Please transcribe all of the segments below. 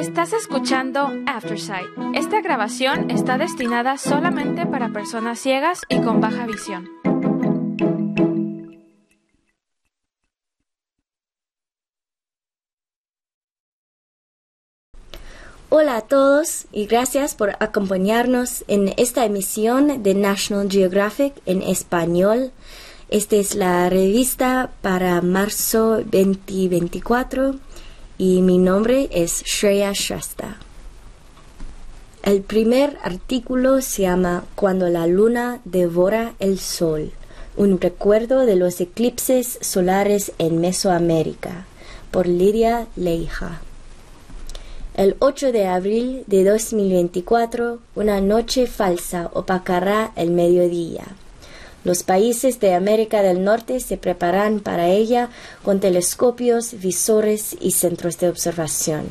Estás escuchando Aftersight. Esta grabación está destinada solamente para personas ciegas y con baja visión. Hola a todos y gracias por acompañarnos en esta emisión de National Geographic en español. Esta es la revista para marzo 2024 y mi nombre es Shreya Shrestha. El primer artículo se llama Cuando la luna devora el sol, un recuerdo de los eclipses solares en Mesoamérica, por Lidia Leija. El 8 de abril de 2024, una noche falsa opacará el mediodía. Los países de América del Norte se preparan para ella con telescopios, visores y centros de observación.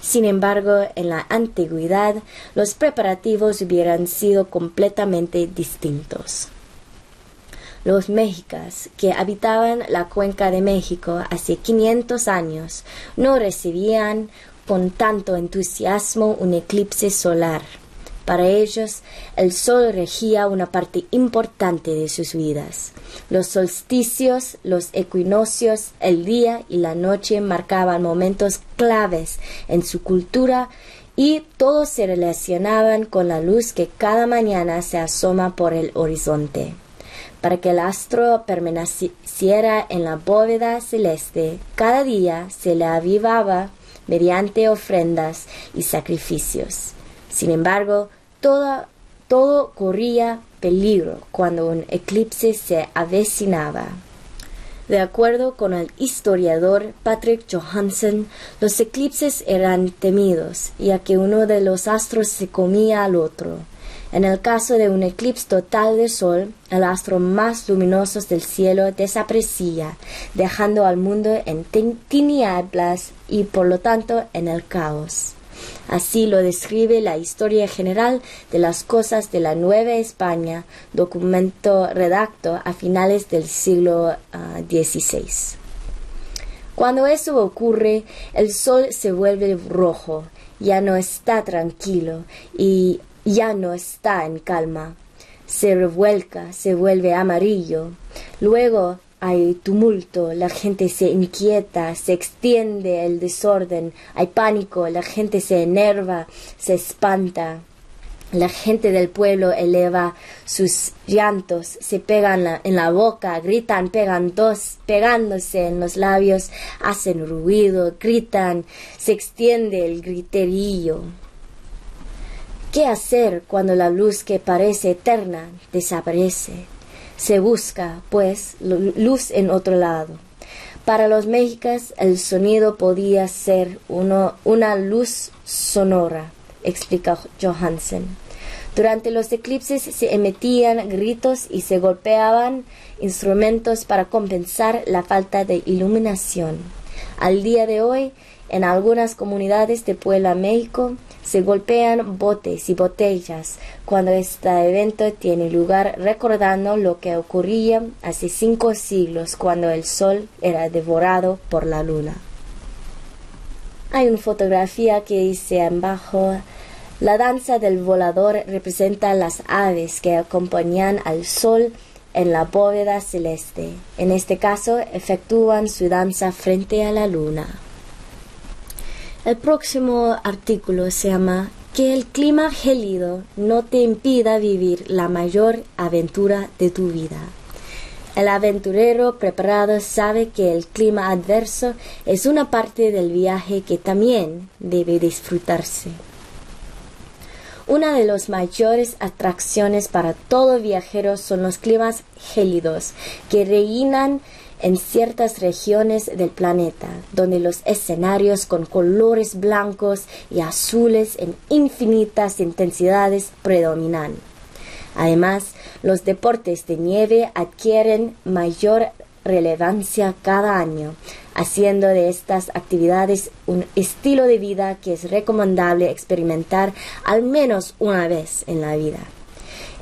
Sin embargo, en la antigüedad, los preparativos hubieran sido completamente distintos. Los mexicas que habitaban la cuenca de México hace 500 años no recibían con tanto entusiasmo un eclipse solar. Para ellos, el sol regía una parte importante de sus vidas. Los solsticios, los equinoccios, el día y la noche marcaban momentos claves en su cultura y todos se relacionaban con la luz que cada mañana se asoma por el horizonte. Para que el astro permaneciera en la bóveda celeste, cada día se le avivaba mediante ofrendas y sacrificios. Sin embargo, todo corría peligro cuando un eclipse se avecinaba. De acuerdo con el historiador Patrick Johansen, los eclipses eran temidos, ya que uno de los astros se comía al otro. En el caso de un eclipse total de sol, el astro más luminoso del cielo desaparecía, dejando al mundo en tinieblas y por lo tanto en el caos. Así lo describe la Historia General de las Cosas de la Nueva España, documento redacto a finales del siglo XVI. Ah, Cuando eso ocurre, el sol se vuelve rojo, ya no está tranquilo y ya no está en calma. Se revuelca, se vuelve amarillo. Luego hay tumulto, la gente se inquieta, se extiende el desorden, hay pánico, la gente se enerva, se espanta. La gente del pueblo eleva sus llantos, se pegan en la boca, gritan, pegan dos, pegándose en los labios, hacen ruido, gritan, se extiende el griterillo. ¿Qué hacer cuando la luz que parece eterna desaparece? Se busca, pues, luz en otro lado. Para los mexicas el sonido podía ser una luz sonora, explica Johansen. Durante los eclipses se emitían gritos y se golpeaban instrumentos para compensar la falta de iluminación. Al día de hoy, en algunas comunidades de Puebla, México, se golpean botes y botellas cuando este evento tiene lugar recordando lo que ocurría hace cinco siglos cuando el sol era devorado por la luna. Hay una fotografía que dice abajo la danza del volador representa las aves que acompañan al sol en la bóveda celeste. En este caso, efectúan su danza frente a la luna. El próximo artículo se llama Que el clima gélido no te impida vivir la mayor aventura de tu vida. El aventurero preparado sabe que el clima adverso es una parte del viaje que también debe disfrutarse. Una de las mayores atracciones para todo viajero son los climas gélidos que reinan en ciertas regiones del planeta, donde los escenarios con colores blancos y azules en infinitas intensidades predominan. Además, los deportes de nieve adquieren mayor relevancia cada año, haciendo de estas actividades un estilo de vida que es recomendable experimentar al menos una vez en la vida.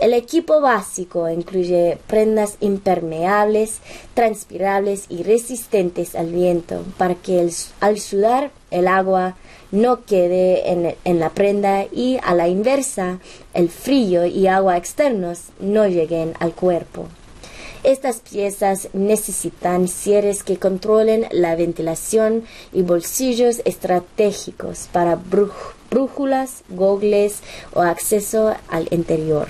El equipo básico incluye prendas impermeables, transpirables y resistentes al viento para que al sudar el agua no quede en, en, la prenda y a la inversa el frío y agua externos no lleguen al cuerpo. Estas piezas necesitan cierres que controlen la ventilación y bolsillos estratégicos para brújulas, gogles o acceso al interior.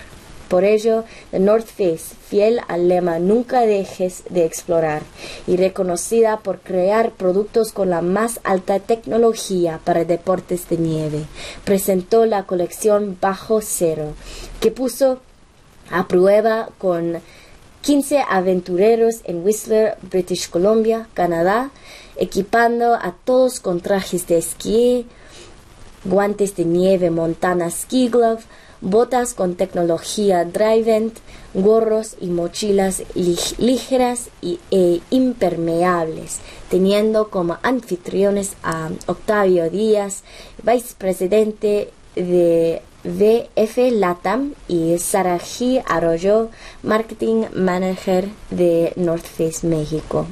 Por ello, The North Face, fiel al lema Nunca dejes de explorar y reconocida por crear productos con la más alta tecnología para deportes de nieve, presentó la colección Bajo Cero, que puso a prueba con 15 aventureros en Whistler, British Columbia, Canadá, equipando a todos con trajes de esquí, guantes de nieve Montana Ski Glove, botas con tecnología Drivent, gorros y mochilas ligeras e impermeables, teniendo como anfitriones a Octavio Díaz, vicepresidente de VF Latam y Saraji Arroyo, marketing manager de North Face México.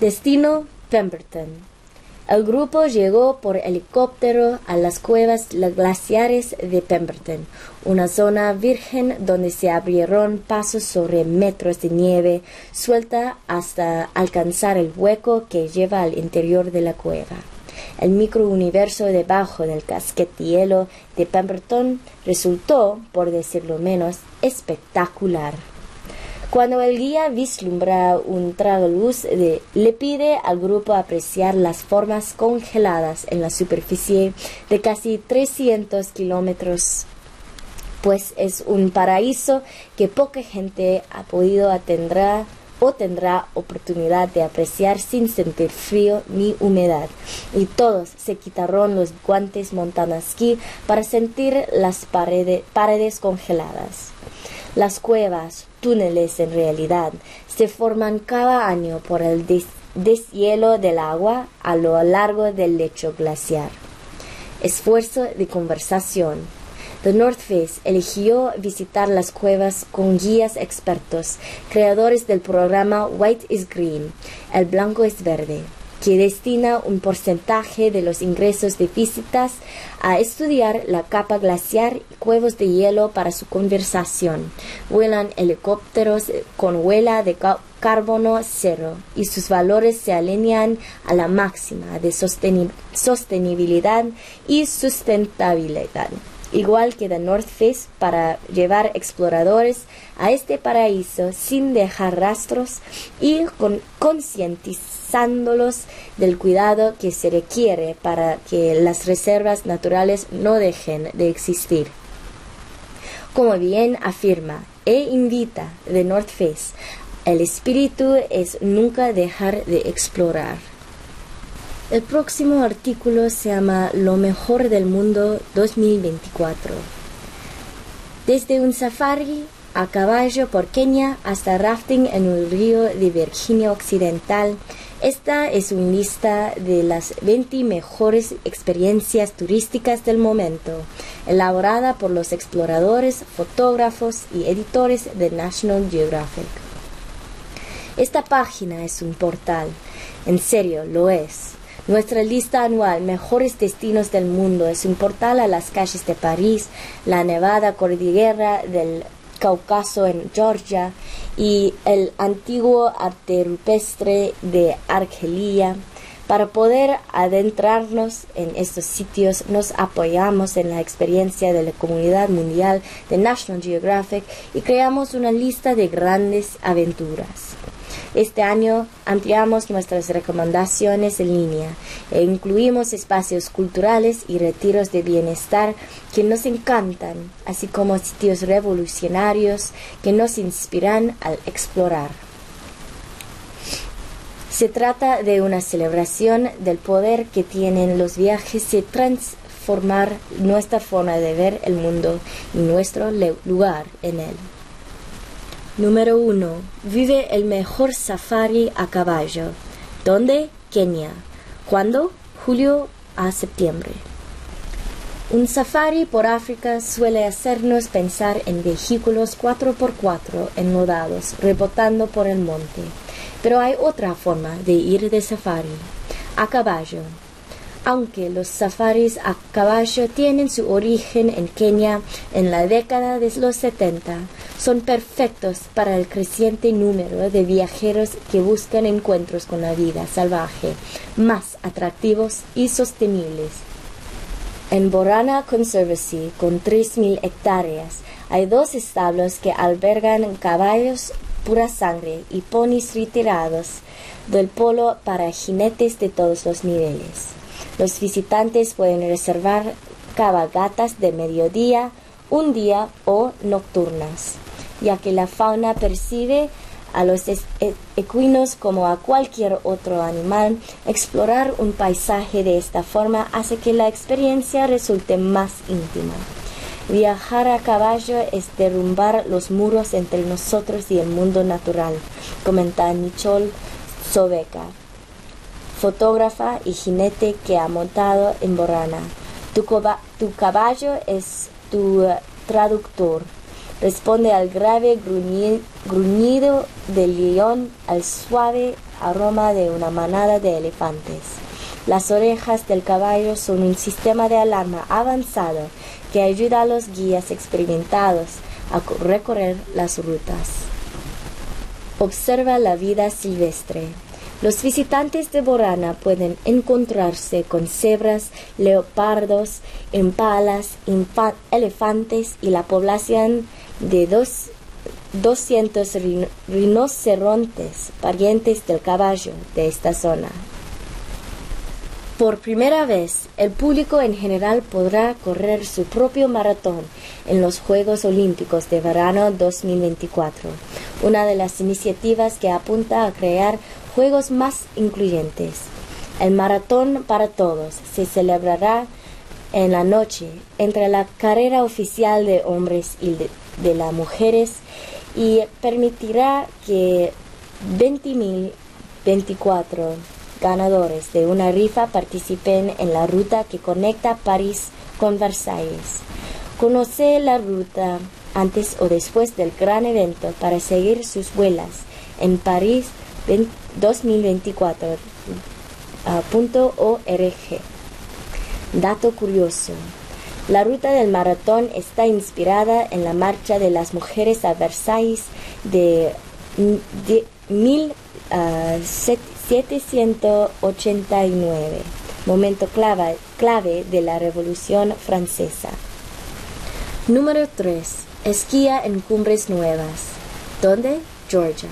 Destino Pemberton. El grupo llegó por helicóptero a las cuevas glaciares de Pemberton, una zona virgen donde se abrieron pasos sobre metros de nieve suelta hasta alcanzar el hueco que lleva al interior de la cueva. El microuniverso debajo del casquete hielo de Pemberton resultó, por decirlo menos, espectacular. Cuando el guía vislumbra un trago luz, le pide al grupo apreciar las formas congeladas en la superficie de casi 300 kilómetros, pues es un paraíso que poca gente ha podido atender o tendrá oportunidad de apreciar sin sentir frío ni humedad. Y todos se quitaron los guantes montanasquí para sentir las paredes congeladas. Las cuevas, túneles en realidad, se forman cada año por el deshielo del agua a lo largo del lecho glaciar. Esfuerzo de conversación. The North Face eligió visitar las cuevas con guías expertos, creadores del programa White is Green, el blanco es verde que destina un porcentaje de los ingresos de visitas a estudiar la capa glaciar y cuevos de hielo para su conversación. Vuelan helicópteros con huela de carbono cero y sus valores se alinean a la máxima de sostenibilidad y sustentabilidad igual que The North Face, para llevar exploradores a este paraíso sin dejar rastros y con concientizar del cuidado que se requiere para que las reservas naturales no dejen de existir. Como bien afirma e invita The North Face, el espíritu es nunca dejar de explorar. El próximo artículo se llama Lo mejor del mundo 2024. Desde un safari a caballo por Kenia hasta rafting en el río de Virginia Occidental, esta es una lista de las 20 mejores experiencias turísticas del momento, elaborada por los exploradores, fotógrafos y editores de National Geographic. Esta página es un portal, en serio lo es. Nuestra lista anual Mejores Destinos del Mundo es un portal a las calles de París, la Nevada Cordillera del Cáucaso en Georgia y el antiguo arte rupestre de Argelia. Para poder adentrarnos en estos sitios nos apoyamos en la experiencia de la comunidad mundial de National Geographic y creamos una lista de grandes aventuras. Este año ampliamos nuestras recomendaciones en línea e incluimos espacios culturales y retiros de bienestar que nos encantan, así como sitios revolucionarios que nos inspiran al explorar. Se trata de una celebración del poder que tienen los viajes de transformar nuestra forma de ver el mundo y nuestro lugar en él. Número 1. Vive el mejor safari a caballo. ¿Dónde? Kenia. ¿Cuándo? Julio a septiembre. Un safari por África suele hacernos pensar en vehículos 4x4 enlodados rebotando por el monte. Pero hay otra forma de ir de safari, a caballo. Aunque los safaris a caballo tienen su origen en Kenia en la década de los 70, son perfectos para el creciente número de viajeros que buscan encuentros con la vida salvaje más atractivos y sostenibles. En Borana Conservancy, con 3.000 hectáreas, hay dos establos que albergan caballos pura sangre y ponis retirados del polo para jinetes de todos los niveles. Los visitantes pueden reservar cabalgatas de mediodía, un día o nocturnas, ya que la fauna percibe a los e-, equinos como a cualquier otro animal, explorar un paisaje de esta forma hace que la experiencia resulte más íntima. Viajar a caballo es derrumbar los muros entre nosotros y el mundo natural, comenta Nichol Sobeca, fotógrafa y jinete que ha montado en Borana. Tu, tu caballo es tu traductor responde al grave gruñido del león, al suave aroma de una manada de elefantes. Las orejas del caballo son un sistema de alarma avanzado que ayuda a los guías experimentados a recorrer las rutas. Observa la vida silvestre. Los visitantes de Borana pueden encontrarse con cebras, leopardos, impalas, elefantes y la población de dos, 200 rinocerontes parientes del caballo de esta zona. Por primera vez, el público en general podrá correr su propio maratón en los Juegos Olímpicos de Verano 2024, una de las iniciativas que apunta a crear juegos más incluyentes. El maratón para todos se celebrará en la noche entre la carrera oficial de hombres y de, las mujeres y permitirá que 20.024 ganadores de una rifa participen en la ruta que conecta París con Versalles. Conoce la ruta antes o después del gran evento para seguir sus vuelas en París 2024.org. Dato curioso. La ruta del maratón está inspirada en la marcha de las mujeres a Versailles de, 1789, ah, momento clave, clave de la Revolución Francesa. Número 3. Esquía en cumbres nuevas. ¿Dónde? Georgia.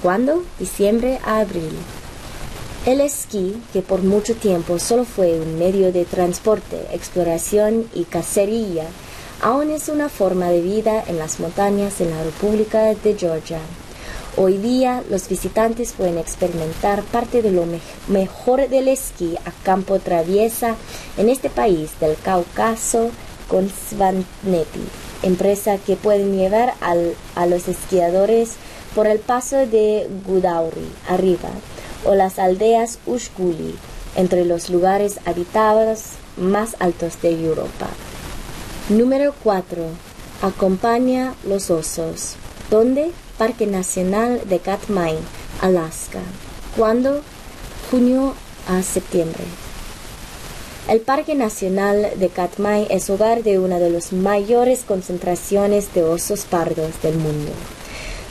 ¿Cuándo? Diciembre a abril. El esquí, que por mucho tiempo solo fue un medio de transporte, exploración y cacería, aún es una forma de vida en las montañas en la República de Georgia. Hoy día los visitantes pueden experimentar parte de lo mejor del esquí a campo traviesa en este país del Cáucaso con Svaneti, empresa que pueden llevar a los esquiadores por el paso de Gudauri arriba o las aldeas Ushguli, entre los lugares habitados más altos de Europa. Número 4. Acompaña los osos. ¿Dónde? Parque Nacional de Katmai, Alaska. ¿Cuándo? Junio a septiembre. El Parque Nacional de Katmai es hogar de una de las mayores concentraciones de osos pardos del mundo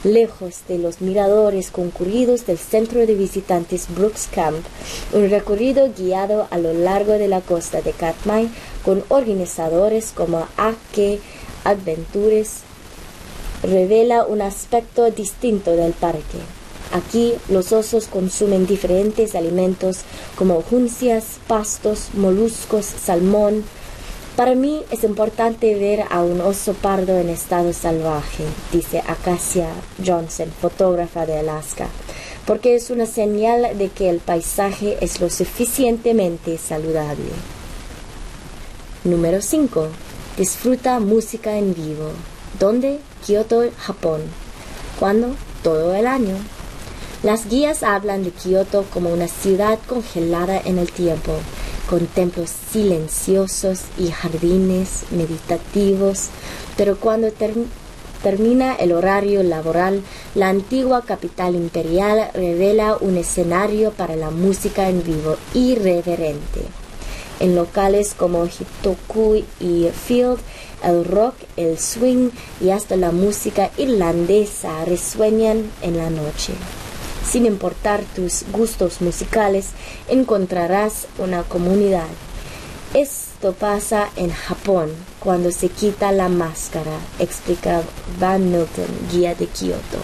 lejos de los miradores concurridos del centro de visitantes Brooks Camp, un recorrido guiado a lo largo de la costa de Katmai con organizadores como Ake Adventures revela un aspecto distinto del parque. Aquí los osos consumen diferentes alimentos como juncias, pastos, moluscos, salmón, para mí es importante ver a un oso pardo en estado salvaje, dice Acacia Johnson, fotógrafa de Alaska, porque es una señal de que el paisaje es lo suficientemente saludable. Número 5. Disfruta música en vivo. ¿Dónde? Kyoto, Japón. ¿Cuándo? Todo el año. Las guías hablan de Kyoto como una ciudad congelada en el tiempo, con templos silenciosos y jardines meditativos, pero cuando termina el horario laboral, la antigua capital imperial revela un escenario para la música en vivo irreverente. En locales como Hitoku y Field, el rock, el swing y hasta la música irlandesa resuenan en la noche. Sin importar tus gustos musicales, encontrarás una comunidad. Esto pasa en Japón cuando se quita la máscara, explica Van Milton, guía de Kioto.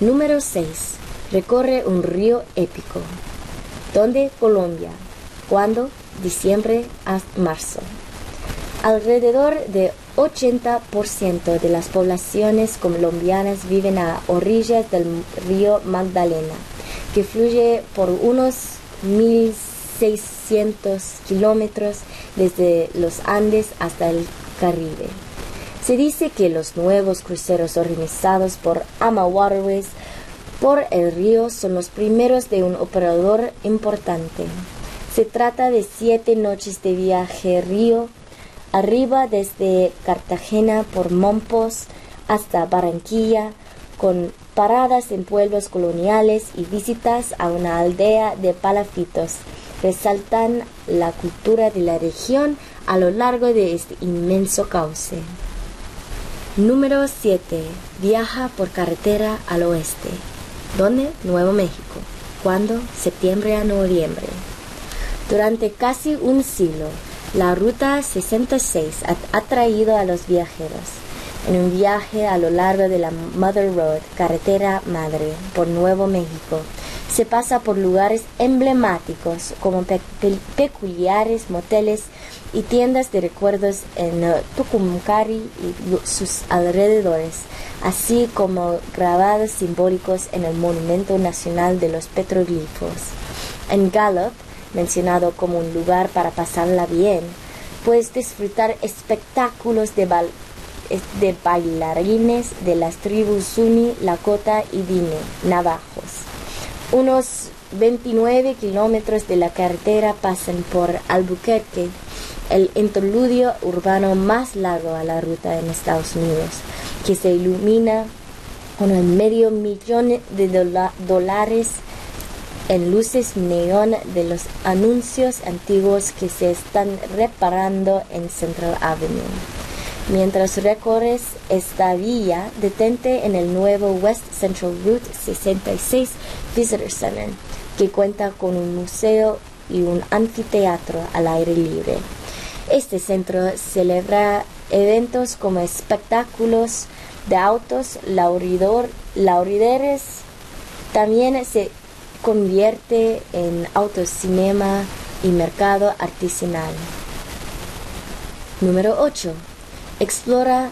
Número 6. Recorre un río épico. ¿Dónde? Colombia. ¿Cuándo? Diciembre a marzo. Alrededor de 80% de las poblaciones colombianas viven a orillas del río Magdalena, que fluye por unos 1.600 kilómetros desde los Andes hasta el Caribe. Se dice que los nuevos cruceros organizados por Ama Waterways por el río son los primeros de un operador importante. Se trata de siete noches de viaje río arriba desde Cartagena por Mompos hasta Barranquilla, con paradas en pueblos coloniales y visitas a una aldea de palafitos. Resaltan la cultura de la región a lo largo de este inmenso cauce. Número 7. Viaja por carretera al oeste. ¿Dónde? Nuevo México. ¿Cuándo? Septiembre a noviembre. Durante casi un siglo, la Ruta 66 ha traído a los viajeros en un viaje a lo largo de la Mother Road, carretera madre, por Nuevo México. Se pasa por lugares emblemáticos como peculiares moteles y tiendas de recuerdos en uh, Tucumcari y sus alrededores, así como grabados simbólicos en el Monumento Nacional de los Petroglifos. En Gallup, mencionado como un lugar para pasarla bien, puedes disfrutar espectáculos de, de bailarines de las tribus Suni, Lakota y Dine, navajos. Unos 29 kilómetros de la carretera pasan por Albuquerque, el interludio urbano más largo a la ruta en Estados Unidos, que se ilumina con el medio millón de dólares en luces neón de los anuncios antiguos que se están reparando en Central Avenue. Mientras recorres esta vía, detente en el nuevo West Central Route 66 Visitor Center, que cuenta con un museo y un anfiteatro al aire libre. Este centro celebra eventos como espectáculos de autos, laurideres, también se convierte en autocinema y mercado artesanal. Número 8. Explora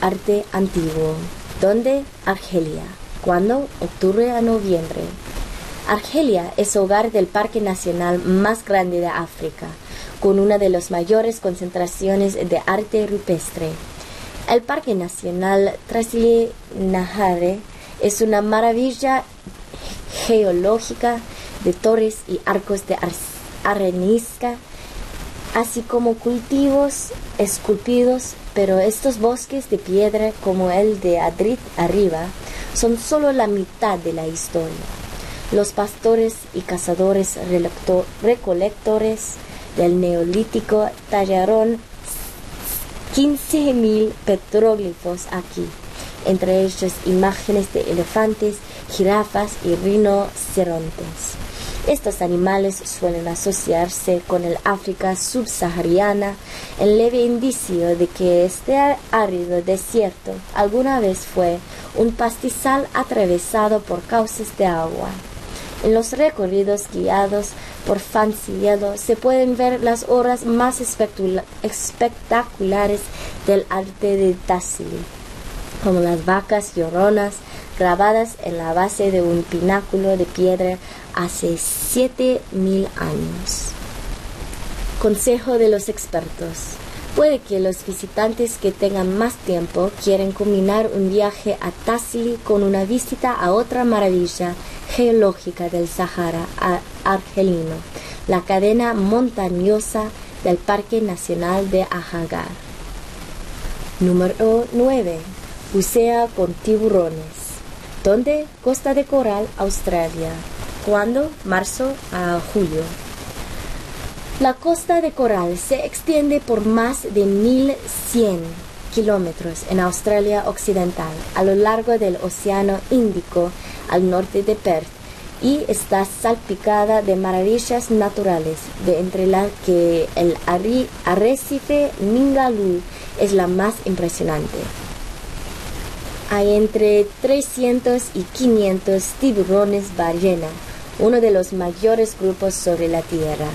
arte antiguo. ¿Dónde? Argelia. ¿Cuándo? Octubre a noviembre. Argelia es hogar del parque nacional más grande de África, con una de las mayores concentraciones de arte rupestre. El Parque Nacional Trasile Nahare es una maravilla geológica de torres y arcos de arenisca, así como cultivos esculpidos, pero estos bosques de piedra como el de Adrit arriba son solo la mitad de la historia. Los pastores y cazadores recolectores del neolítico tallaron 15.000 petróglifos aquí, entre ellos imágenes de elefantes jirafas y rinocerontes. Estos animales suelen asociarse con el África subsahariana, el leve indicio de que este árido desierto alguna vez fue un pastizal atravesado por cauces de agua. En los recorridos guiados por Fanciello se pueden ver las obras más espectaculares del arte de Tassili, como las vacas lloronas, grabadas en la base de un pináculo de piedra hace 7.000 años. Consejo de los expertos. Puede que los visitantes que tengan más tiempo quieran combinar un viaje a Tassili con una visita a otra maravilla geológica del Sahara argelino, la cadena montañosa del Parque Nacional de Ajagar. Número 9. Bucea con tiburones. ¿Dónde? Costa de Coral, Australia. ¿Cuándo? Marzo a julio. La costa de coral se extiende por más de 1100 kilómetros en Australia Occidental, a lo largo del Océano Índico al norte de Perth, y está salpicada de maravillas naturales, de entre las que el arrecife Ningaloo es la más impresionante. Hay entre 300 y 500 tiburones ballena, uno de los mayores grupos sobre la Tierra.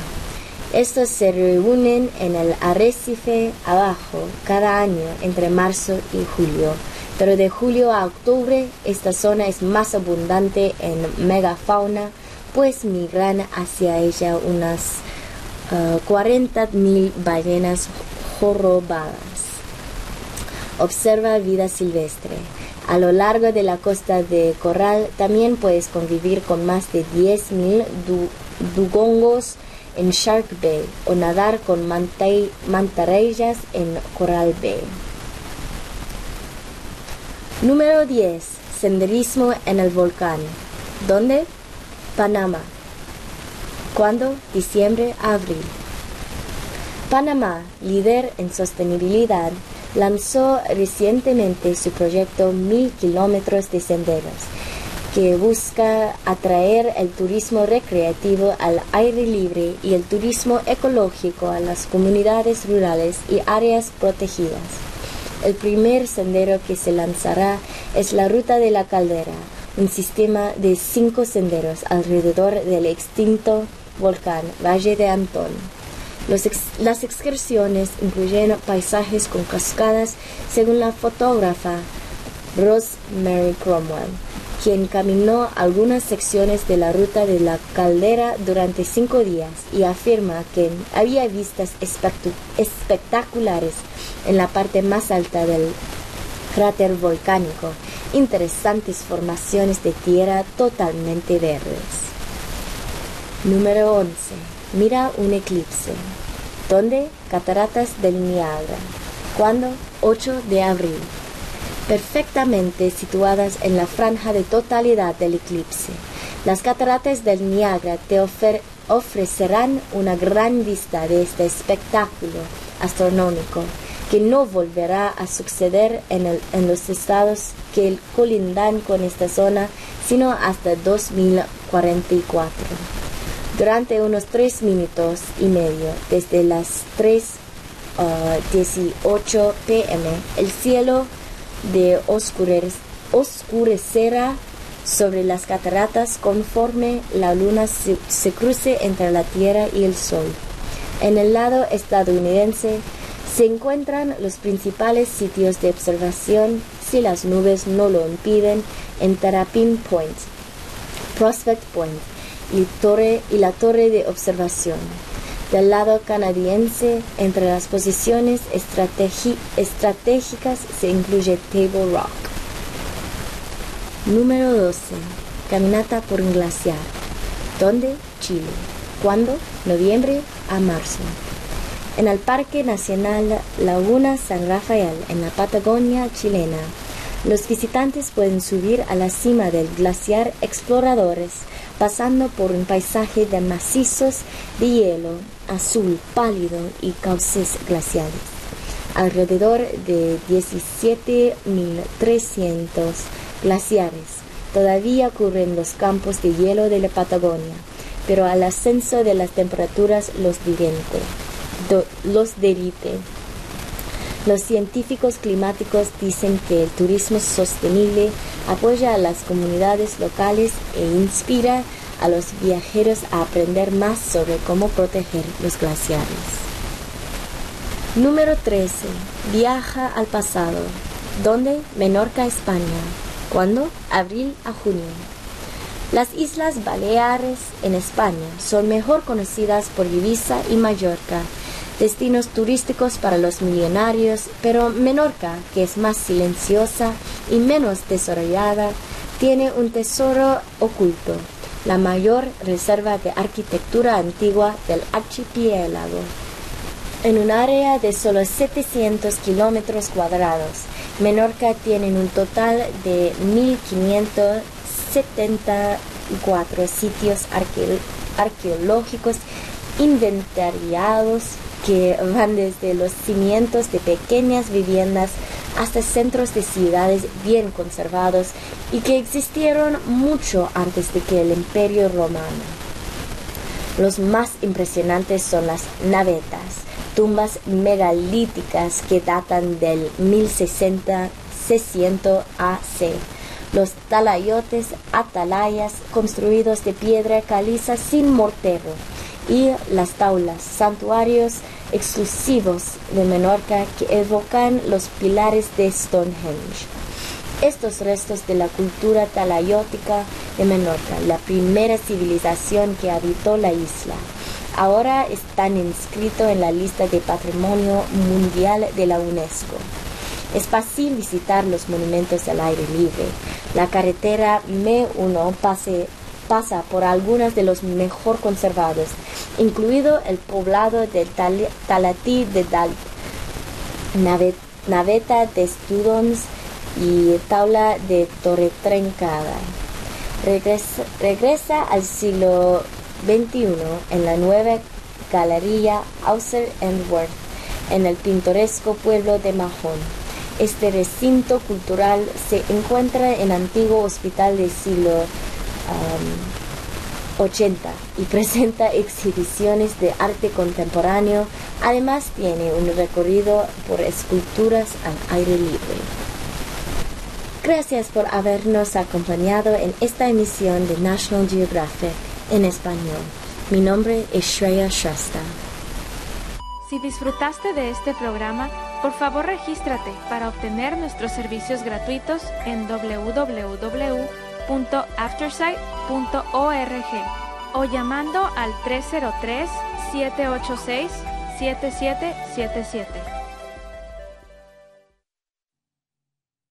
Estos se reúnen en el arrecife abajo cada año entre marzo y julio, pero de julio a octubre esta zona es más abundante en megafauna, pues migran hacia ella unas 40.000 eh, ballenas jorobadas. Observa vida silvestre. A lo largo de la costa de Corral también puedes convivir con más de 10.000 dugongos en Shark Bay o nadar con mantarrayas en Coral Bay. Número 10. Senderismo en el volcán. ¿Dónde? Panamá. ¿Cuándo? Diciembre, abril. Panamá, líder en sostenibilidad, lanzó recientemente su proyecto Mil kilómetros de senderos que busca atraer el turismo recreativo al aire libre y el turismo ecológico a las comunidades rurales y áreas protegidas. El primer sendero que se lanzará es la Ruta de la Caldera, un sistema de cinco senderos alrededor del extinto volcán Valle de Antón. Las excursiones incluyen paisajes con cascadas según la fotógrafa Rosemary Cromwell quien caminó algunas secciones de la ruta de la caldera durante cinco días y afirma que había vistas espectaculares en la parte más alta del cráter volcánico, interesantes formaciones de tierra totalmente verdes. Número 11. Mira un eclipse. ¿Dónde? Cataratas del Niagara. ¿Cuándo? 8 de abril perfectamente situadas en la franja de totalidad del eclipse. Las cataratas del Niagara te ofrecerán una gran vista de este espectáculo astronómico que no volverá a suceder en, en los estados que colindan con esta zona sino hasta 2044. Durante unos tres minutos y medio, desde las 3.18 pm, el cielo de oscurecerá sobre las cataratas conforme la luna se, cruce entre la Tierra y el Sol. En el lado estadounidense se encuentran los principales sitios de observación si las nubes no lo impiden en Terrapin Point, Prospect Point y, torre, y la torre de observación. Del lado canadiense, entre las posiciones estratégicas se incluye Table Rock. Número 12. Caminata por un glaciar. ¿Dónde? Chile. ¿Cuándo? Noviembre a marzo. En el Parque Nacional Laguna San Rafael, en la Patagonia chilena, los visitantes pueden subir a la cima del glaciar Exploradores, pasando por un paisaje de macizos de hielo azul pálido y cauces glaciales. Alrededor de 17.300 glaciares todavía cubren los campos de hielo de la Patagonia, pero al ascenso de las temperaturas los, los derrite. Los científicos climáticos dicen que el turismo sostenible apoya a las comunidades locales e inspira a los viajeros a aprender más sobre cómo proteger los glaciares. Número 13. Viaja al pasado. ¿Dónde? Menorca, España. ¿Cuándo? Abril a junio. Las Islas Baleares en España son mejor conocidas por Ibiza y Mallorca, destinos turísticos para los millonarios, pero Menorca, que es más silenciosa y menos desarrollada, tiene un tesoro oculto la mayor reserva de arquitectura antigua del archipiélago. En un área de solo 700 kilómetros cuadrados, Menorca tiene un total de 1.574 sitios arqueológicos inventariados que van desde los cimientos de pequeñas viviendas hasta centros de ciudades bien conservados y que existieron mucho antes de que el imperio romano. Los más impresionantes son las navetas, tumbas megalíticas que datan del 1600 AC. Los talayotes atalayas construidos de piedra caliza sin mortero y las taulas, santuarios exclusivos de Menorca que evocan los pilares de Stonehenge. Estos restos de la cultura talayótica de Menorca, la primera civilización que habitó la isla, ahora están inscritos en la lista de Patrimonio Mundial de la UNESCO. Es fácil visitar los monumentos al aire libre. La carretera M1 pasa por algunos de los mejor conservados, incluido el poblado de Talatí de Dal, Naveta de Studons y Taula de Torre Trencada. regresa al siglo 21 en la nueva Galería Auser and Worth, en el pintoresco pueblo de Mahón. Este recinto cultural se encuentra en antiguo hospital del siglo 80 y presenta exhibiciones de arte contemporáneo. Además tiene un recorrido por esculturas al aire libre. Gracias por habernos acompañado en esta emisión de National Geographic en español. Mi nombre es Shreya Shasta. Si disfrutaste de este programa, por favor regístrate para obtener nuestros servicios gratuitos en www.aftersight.org o llamando al 303 786 7777.